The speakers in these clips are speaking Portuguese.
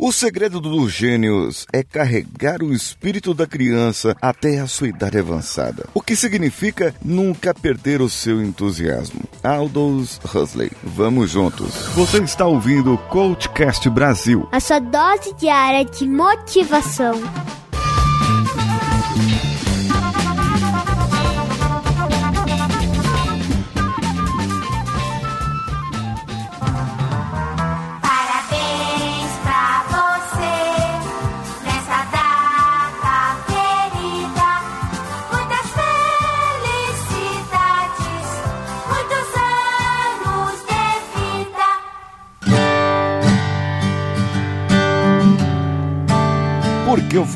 O segredo dos gênios é carregar o espírito da criança até a sua idade avançada. O que significa nunca perder o seu entusiasmo. Aldous Huxley. Vamos juntos. Você está ouvindo o Coachcast Brasil. A sua dose diária de motivação.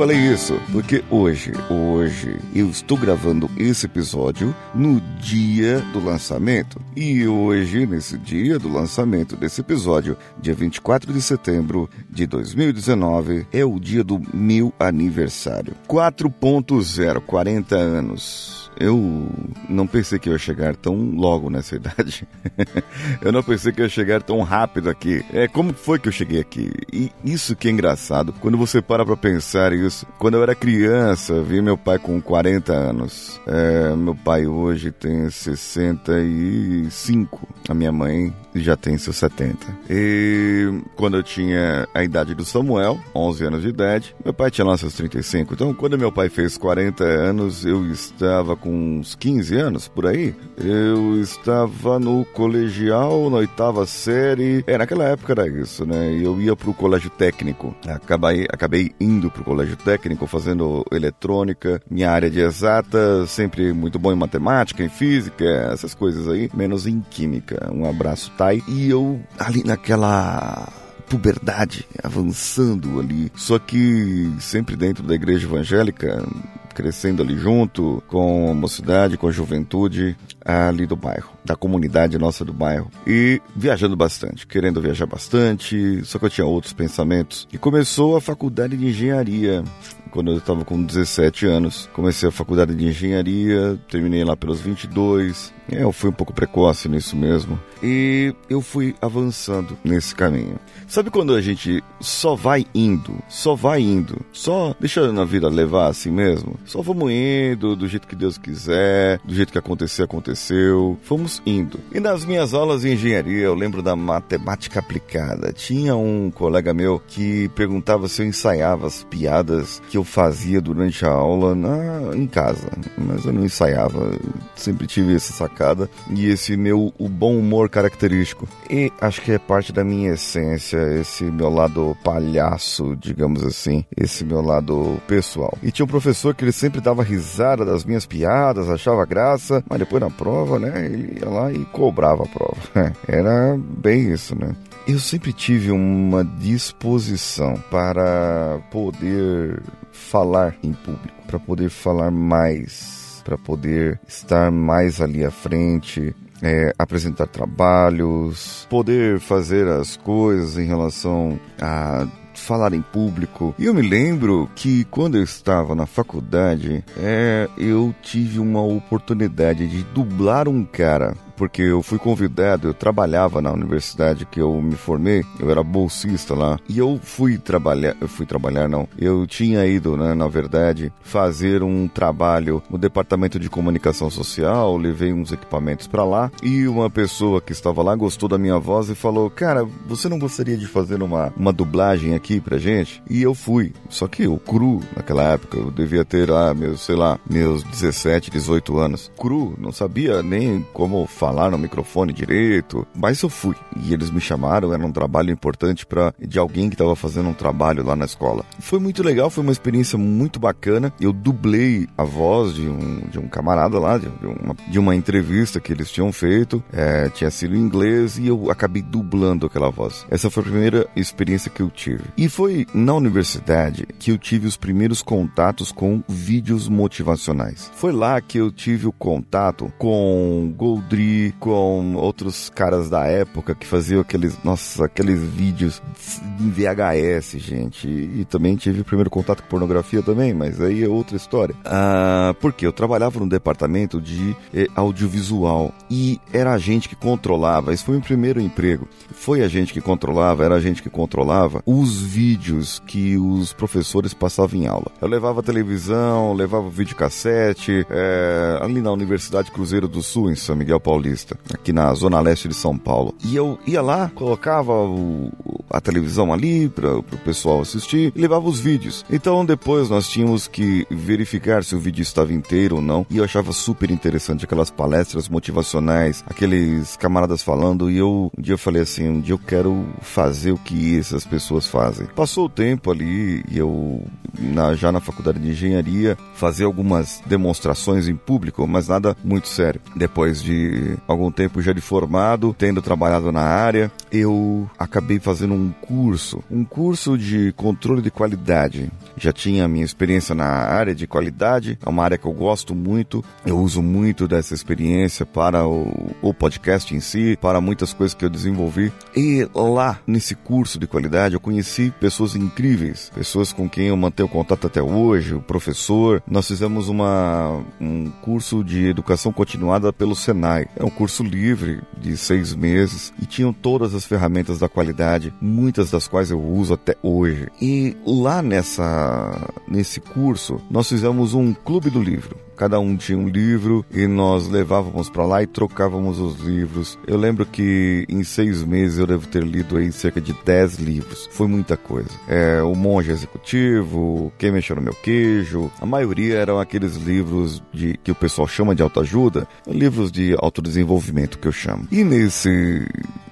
Falei isso? Porque hoje, hoje, eu estou gravando esse episódio no dia do lançamento. E hoje, nesse dia do lançamento desse episódio, dia 24 de setembro de 2019, é o dia do meu aniversário. 4.0, 40 anos. Eu não pensei que eu ia chegar tão logo nessa idade. eu não pensei que eu ia chegar tão rápido aqui. É, como foi que eu cheguei aqui? E isso que é engraçado, quando você para pra pensar isso. Quando eu era criança, vi meu pai com 40 anos. É, meu pai hoje tem 65. A minha mãe já tem seus 70. E quando eu tinha a idade do Samuel, 11 anos de idade, meu pai tinha lá seus 35. Então, quando meu pai fez 40 anos, eu estava com uns 15 anos por aí. Eu estava no colegial, na oitava série. É, naquela época era isso, né? Eu ia pro colégio técnico. Acabei, acabei indo pro colégio técnico, fazendo eletrônica. Minha área de exata, sempre muito bom em matemática, em física, essas coisas aí, menos em química. Um abraço, Tai. E eu, ali naquela puberdade, avançando ali. Só que sempre dentro da igreja evangélica, crescendo ali junto com a mocidade, com a juventude ali do bairro, da comunidade nossa do bairro. E viajando bastante, querendo viajar bastante, só que eu tinha outros pensamentos. E começou a faculdade de engenharia quando eu estava com 17 anos. Comecei a faculdade de engenharia, terminei lá pelos 22. É, eu fui um pouco precoce nisso mesmo. E eu fui avançando nesse caminho. Sabe quando a gente só vai indo, só vai indo, só deixando a vida levar assim mesmo? Só vamos indo do jeito que Deus quiser, do jeito que acontecer, aconteceu. Fomos indo. E nas minhas aulas de engenharia, eu lembro da matemática aplicada. Tinha um colega meu que perguntava se eu ensaiava as piadas que eu fazia durante a aula na, em casa. Mas eu não ensaiava. Eu sempre tive essa sacada e esse meu o bom humor característico. E acho que é parte da minha essência, esse meu lado palhaço, digamos assim, esse meu lado pessoal. E tinha um professor que ele sempre dava risada das minhas piadas, achava graça, mas depois na prova, né, ele ia lá e cobrava a prova. Era bem isso, né? Eu sempre tive uma disposição para poder falar em público, para poder falar mais, para poder estar mais ali à frente, é, apresentar trabalhos, poder fazer as coisas em relação a falar em público. E eu me lembro que quando eu estava na faculdade, é, eu tive uma oportunidade de dublar um cara porque eu fui convidado, eu trabalhava na universidade que eu me formei, eu era bolsista lá, e eu fui trabalhar, eu fui trabalhar não, eu tinha ido, né, na verdade, fazer um trabalho no departamento de comunicação social, levei uns equipamentos para lá, e uma pessoa que estava lá gostou da minha voz e falou, cara, você não gostaria de fazer uma, uma dublagem aqui pra gente? E eu fui, só que eu cru, naquela época, eu devia ter lá, meus, sei lá, meus 17, 18 anos, cru, não sabia nem como falar no microfone direito, mas eu fui. E eles me chamaram, era um trabalho importante para de alguém que estava fazendo um trabalho lá na escola. Foi muito legal, foi uma experiência muito bacana. Eu dublei a voz de um, de um camarada lá, de, de uma, de uma entrevista que eles tinham feito, é, tinha sido em inglês e eu acabei dublando aquela voz. Essa foi a primeira experiência que eu tive. E foi na universidade que eu tive os primeiros contatos com vídeos motivacionais. Foi lá que eu tive o contato com Goldri com outros caras da época que faziam aqueles, nossa, aqueles vídeos em VHS, gente. E também tive o primeiro contato com pornografia também, mas aí é outra história. Ah, porque eu trabalhava no departamento de eh, audiovisual e era a gente que controlava. Esse foi o meu primeiro emprego. Foi a gente que controlava, era a gente que controlava os vídeos que os professores passavam em aula. Eu levava televisão, levava videocassete, é, ali na Universidade Cruzeiro do Sul, em São Miguel Paulista, aqui na zona leste de São Paulo. E eu ia lá, colocava o- a televisão ali para o pessoal assistir e levava os vídeos. Então depois nós tínhamos que verificar se o vídeo estava inteiro ou não. E eu achava super interessante aquelas palestras motivacionais, aqueles camaradas falando. E eu um dia eu falei assim, um dia eu quero fazer o que essas pessoas fazem. Passou o tempo ali e eu na- já na faculdade de engenharia fazer algumas demonstrações em público, mas nada muito sério. Depois de algum tempo já de formado, tendo trabalhado na área, eu acabei fazendo um curso, um curso de controle de qualidade. Já tinha minha experiência na área de qualidade, é uma área que eu gosto muito. Eu uso muito dessa experiência para o, o podcast em si, para muitas coisas que eu desenvolvi. E lá nesse curso de qualidade eu conheci pessoas incríveis, pessoas com quem eu mantenho contato até hoje, o professor. Nós fizemos uma, um curso de educação continuada pelo Senai. É um curso livre de seis meses e tinham todas as ferramentas da qualidade, muitas das quais eu uso até hoje. E lá nessa nesse curso nós fizemos um clube do livro. Cada um tinha um livro e nós levávamos para lá e trocávamos os livros. Eu lembro que em seis meses eu devo ter lido aí cerca de dez livros. Foi muita coisa. É, o Monge Executivo, Quem Mexeu no Meu Queijo. A maioria eram aqueles livros de que o pessoal chama de autoajuda, livros de autodesenvolvimento que eu chamo. E nesse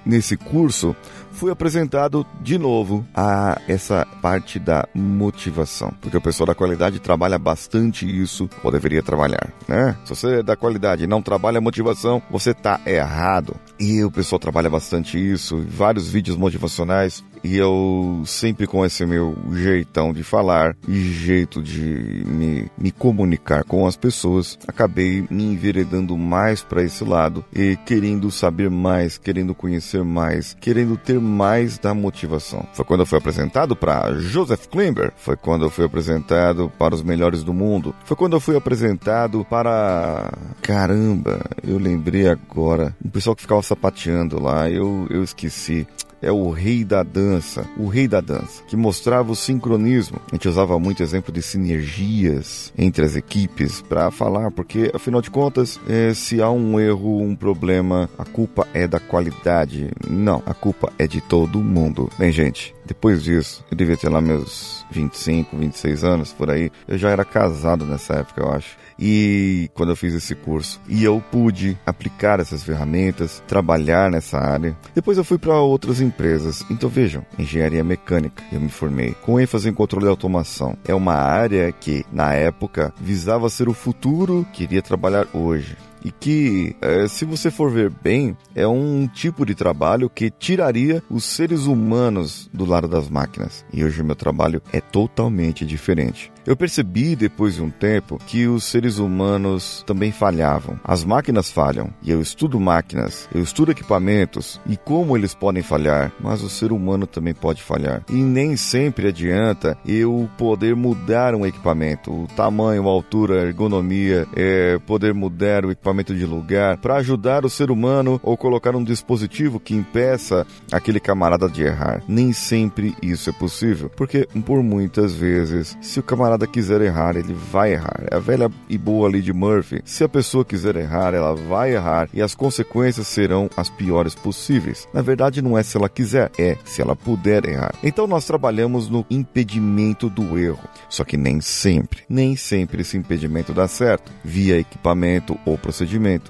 nesse curso fui apresentado de novo a essa parte da motivação, porque o pessoal da qualidade trabalha bastante isso, ou deveria trabalhar, né? Se você é da qualidade e não trabalha motivação, você tá errado. E o pessoal trabalha bastante isso, vários vídeos motivacionais, e eu sempre com esse meu jeitão de falar e jeito de me, me comunicar com as pessoas, acabei me enveredando mais para esse lado e querendo saber mais, querendo conhecer mais, querendo ter mais da motivação. Foi quando eu fui apresentado para Joseph Klimber, foi quando eu fui apresentado para os melhores do mundo, foi quando eu fui apresentado para caramba, eu lembrei agora, o pessoal que ficava sapateando lá, eu eu esqueci é o rei da dança, o rei da dança, que mostrava o sincronismo. A gente usava muito exemplo de sinergias entre as equipes para falar, porque afinal de contas, eh, se há um erro, um problema, a culpa é da qualidade. Não, a culpa é de todo mundo. Bem, gente, depois disso, eu devia ter lá meus 25, 26 anos por aí. Eu já era casado nessa época, eu acho. E quando eu fiz esse curso, e eu pude aplicar essas ferramentas, trabalhar nessa área. Depois eu fui para outras empresas. Então vejam, engenharia mecânica, eu me formei com ênfase em controle de automação. É uma área que na época visava ser o futuro, queria trabalhar hoje e que, eh, se você for ver bem, é um tipo de trabalho que tiraria os seres humanos do lado das máquinas. E hoje o meu trabalho é totalmente diferente. Eu percebi depois de um tempo que os seres humanos também falhavam. As máquinas falham, e eu estudo máquinas, eu estudo equipamentos e como eles podem falhar, mas o ser humano também pode falhar. E nem sempre adianta eu poder mudar um equipamento, o tamanho, a altura, a ergonomia, é, poder mudar o equipamento de lugar para ajudar o ser humano ou colocar um dispositivo que impeça aquele camarada de errar. Nem sempre isso é possível, porque por muitas vezes, se o camarada quiser errar, ele vai errar. É a velha e boa lei de Murphy. Se a pessoa quiser errar, ela vai errar e as consequências serão as piores possíveis. Na verdade, não é se ela quiser, é se ela puder errar. Então nós trabalhamos no impedimento do erro. Só que nem sempre, nem sempre esse impedimento dá certo. Via equipamento ou procedimento.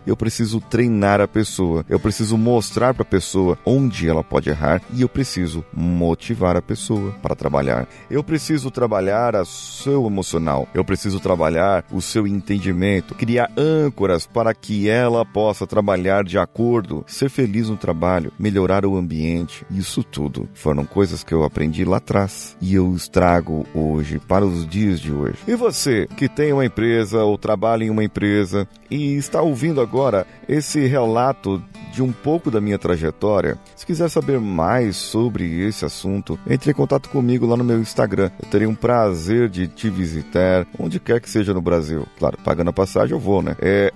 Eu preciso treinar a pessoa. Eu preciso mostrar para a pessoa onde ela pode errar e eu preciso motivar a pessoa para trabalhar. Eu preciso trabalhar a seu emocional. Eu preciso trabalhar o seu entendimento, criar âncoras para que ela possa trabalhar de acordo, ser feliz no trabalho, melhorar o ambiente. Isso tudo foram coisas que eu aprendi lá atrás e eu estrago hoje para os dias de hoje. E você que tem uma empresa ou trabalha em uma empresa e está está ouvindo agora esse relato de um pouco da minha trajetória, se quiser saber mais sobre esse assunto, entre em contato comigo lá no meu Instagram. Eu terei um prazer de te visitar, onde quer que seja no Brasil. Claro, pagando a passagem eu vou, né? É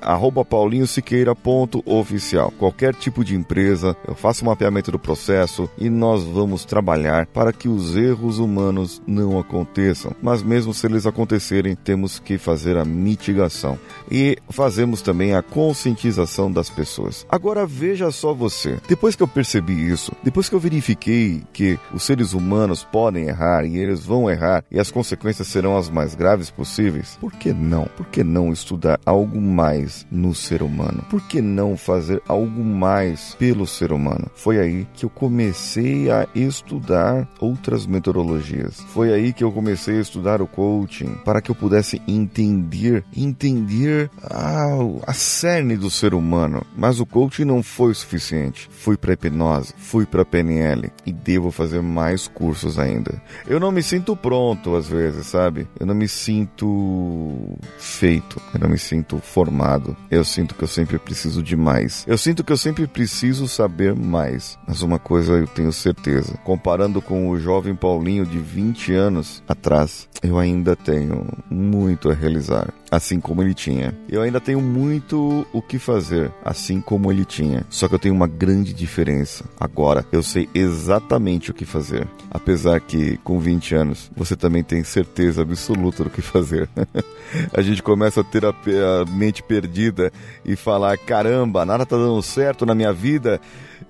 paulinhosiqueira.oficial. Qualquer tipo de empresa, eu faço um mapeamento do processo e nós vamos trabalhar para que os erros humanos não aconteçam. Mas mesmo se eles acontecerem, temos que fazer a mitigação. E fazemos também a conscientização das pessoas. Agora veja só você. Depois que eu percebi isso, depois que eu verifiquei que os seres humanos podem errar e eles vão errar e as consequências serão as mais graves possíveis, por que não? Por que não estudar algo mais no ser humano? Por que não fazer algo mais pelo ser humano? Foi aí que eu comecei a estudar outras metodologias. Foi aí que eu comecei a estudar o coaching para que eu pudesse entender, entender a, a cerne do ser humano. Mas o coaching não foi o suficiente. Fui para hipnose, fui para PNL e devo fazer mais cursos ainda. Eu não me sinto pronto às vezes, sabe? Eu não me sinto feito, eu não me sinto formado. Eu sinto que eu sempre preciso de mais. Eu sinto que eu sempre preciso saber mais. Mas uma coisa eu tenho certeza, comparando com o jovem Paulinho de 20 anos atrás, eu ainda tenho muito a realizar, assim como ele tinha. Eu ainda tenho muito o que fazer, assim como ele tinha. Só que eu tenho uma grande diferença. Agora eu sei exatamente o que fazer. Apesar que com 20 anos você também tem certeza absoluta do que fazer. a gente começa a ter a, a mente perdida e falar: caramba, nada tá dando certo na minha vida.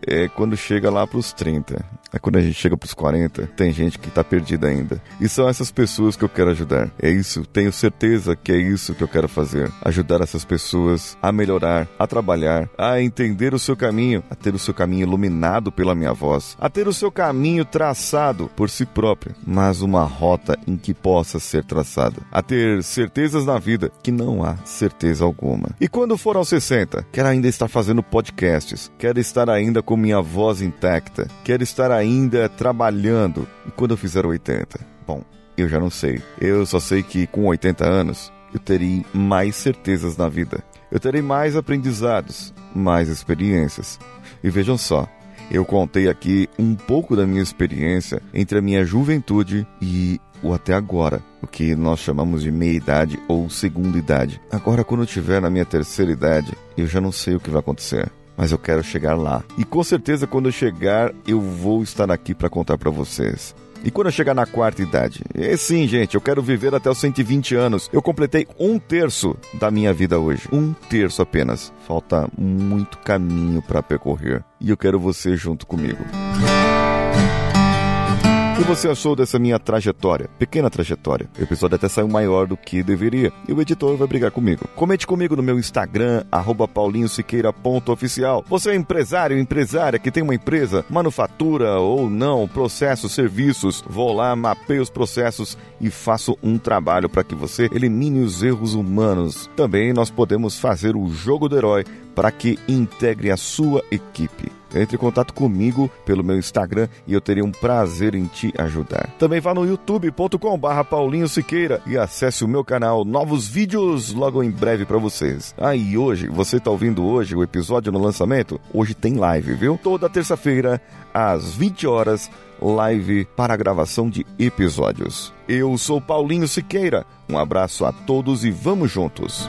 É quando chega lá pros 30. É quando a gente chega pros 40, tem gente que tá perdida ainda. E são essas pessoas que eu quero ajudar. É isso, tenho certeza que é isso que eu quero fazer. Ajudar essas pessoas a melhorar, a trabalhar, a entender o seu caminho, a ter o seu caminho iluminado pela minha voz, a ter o seu caminho traçado por si próprio, mas uma rota em que possa ser traçada, a ter certezas na vida que não há certeza alguma. E quando for aos 60, quero ainda estar fazendo podcasts, quero estar ainda com minha voz intacta, quero estar ainda trabalhando. E quando eu fizer 80? Bom, eu já não sei. Eu só sei que com 80 anos eu terei mais certezas na vida. Eu terei mais aprendizados, mais experiências. E vejam só, eu contei aqui um pouco da minha experiência entre a minha juventude e o até agora, o que nós chamamos de meia idade ou segunda idade. Agora, quando eu estiver na minha terceira idade, eu já não sei o que vai acontecer. Mas eu quero chegar lá. E com certeza, quando eu chegar, eu vou estar aqui para contar para vocês. E quando eu chegar na quarta idade? É sim, gente, eu quero viver até os 120 anos. Eu completei um terço da minha vida hoje. Um terço apenas. Falta muito caminho para percorrer. E eu quero você junto comigo. O que você achou dessa minha trajetória? Pequena trajetória. O episódio até saiu maior do que deveria. E o editor vai brigar comigo. Comente comigo no meu Instagram, paulinhosiqueira.oficial. Você é empresário, empresária que tem uma empresa, manufatura ou não, processos, serviços. Vou lá, mapeio os processos e faço um trabalho para que você elimine os erros humanos. Também nós podemos fazer o jogo do herói para que integre a sua equipe. Entre em contato comigo pelo meu Instagram e eu teria um prazer em te ajudar. Também vá no youtube.com barra Paulinho Siqueira e acesse o meu canal. Novos vídeos logo em breve para vocês. Ah, e hoje, você tá ouvindo hoje o episódio no lançamento? Hoje tem live, viu? Toda terça-feira, às 20 horas, live para gravação de episódios. Eu sou Paulinho Siqueira. Um abraço a todos e vamos juntos.